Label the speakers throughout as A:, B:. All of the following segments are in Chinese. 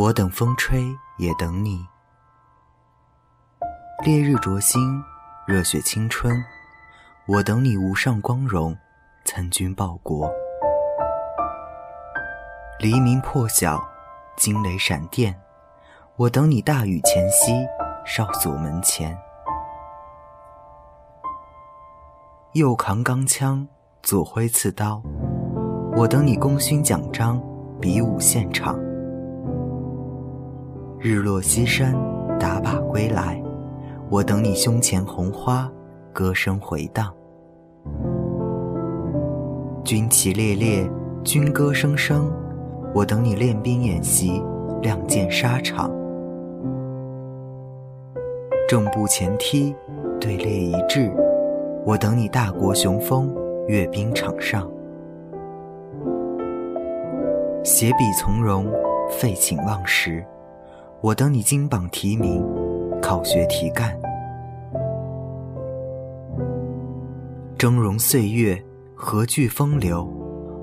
A: 我等风吹，也等你。烈日灼心，热血青春。我等你无上光荣，参军报国。黎明破晓，惊雷闪电。我等你大雨前夕，哨所门前。右扛钢枪，左挥刺刀。我等你功勋奖章，比武现场。日落西山，打靶归来。我等你胸前红花，歌声回荡。军旗猎猎，军歌声声。我等你练兵演习，亮剑沙场。正步前踢，队列一致。我等你大国雄风，阅兵场上。携笔从容，废寝忘食。我等你金榜题名，考学题干。峥嵘岁月，何惧风流？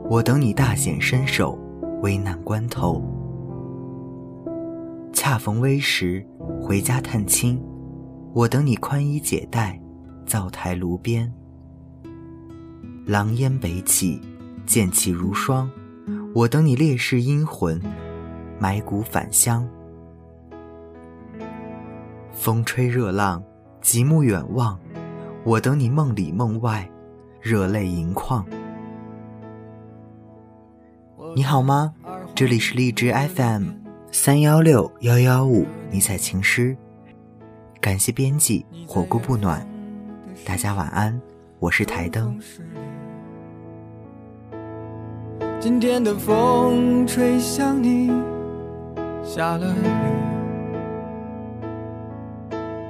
A: 我等你大显身手，危难关头。恰逢危时，回家探亲。我等你宽衣解带，灶台炉边。狼烟北起，剑气如霜。我等你烈士英魂，埋骨返乡。风吹热浪，极目远望。我等你梦里梦外，热泪盈眶。你好吗？这里是荔枝 FM 三幺六幺幺五尼采情诗，感谢编辑火锅不暖，大家晚安，我是台灯。
B: 今天的风吹向你，下了雨。